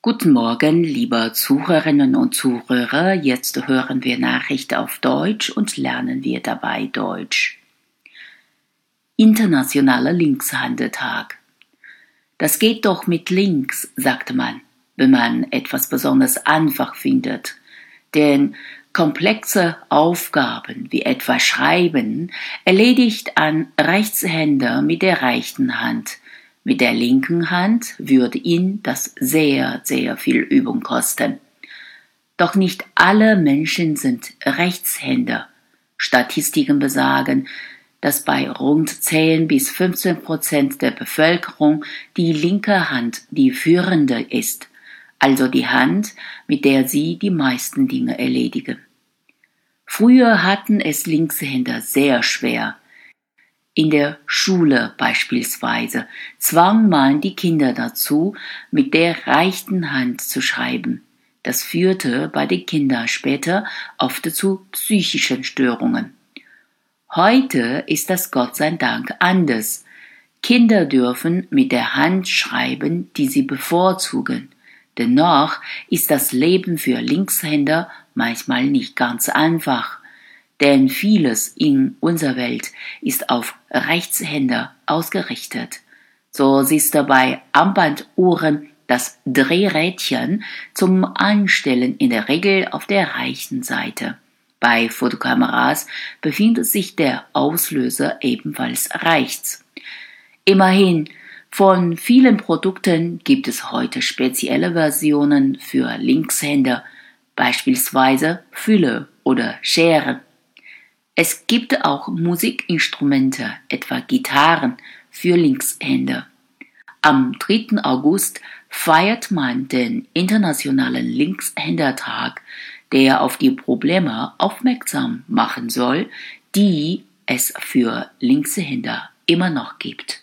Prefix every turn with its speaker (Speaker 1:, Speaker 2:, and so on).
Speaker 1: Guten Morgen, liebe Zuhörerinnen und Zuhörer. Jetzt hören wir Nachricht auf Deutsch und lernen wir dabei Deutsch. Internationaler Linkshandeltag. Das geht doch mit links, sagt man, wenn man etwas besonders einfach findet. Denn komplexe Aufgaben wie etwa Schreiben erledigt ein Rechtshänder mit der rechten Hand mit der linken Hand würde ihn das sehr, sehr viel Übung kosten. Doch nicht alle Menschen sind Rechtshänder. Statistiken besagen, dass bei rund 10 bis 15 Prozent der Bevölkerung die linke Hand die führende ist, also die Hand, mit der sie die meisten Dinge erledigen. Früher hatten es Linkshänder sehr schwer, in der Schule beispielsweise zwang man die Kinder dazu, mit der rechten Hand zu schreiben. Das führte bei den Kindern später oft zu psychischen Störungen. Heute ist das Gott sei Dank anders. Kinder dürfen mit der Hand schreiben, die sie bevorzugen. Dennoch ist das Leben für Linkshänder manchmal nicht ganz einfach denn vieles in unserer Welt ist auf Rechtshänder ausgerichtet. So siehst du bei Armbanduhren das Drehrädchen zum Anstellen in der Regel auf der rechten Seite. Bei Fotokameras befindet sich der Auslöser ebenfalls rechts. Immerhin, von vielen Produkten gibt es heute spezielle Versionen für Linkshänder, beispielsweise Fülle oder Scheren. Es gibt auch Musikinstrumente, etwa Gitarren, für Linkshänder. Am 3. August feiert man den Internationalen Linkshändertag, der auf die Probleme aufmerksam machen soll, die es für Linkshänder immer noch gibt.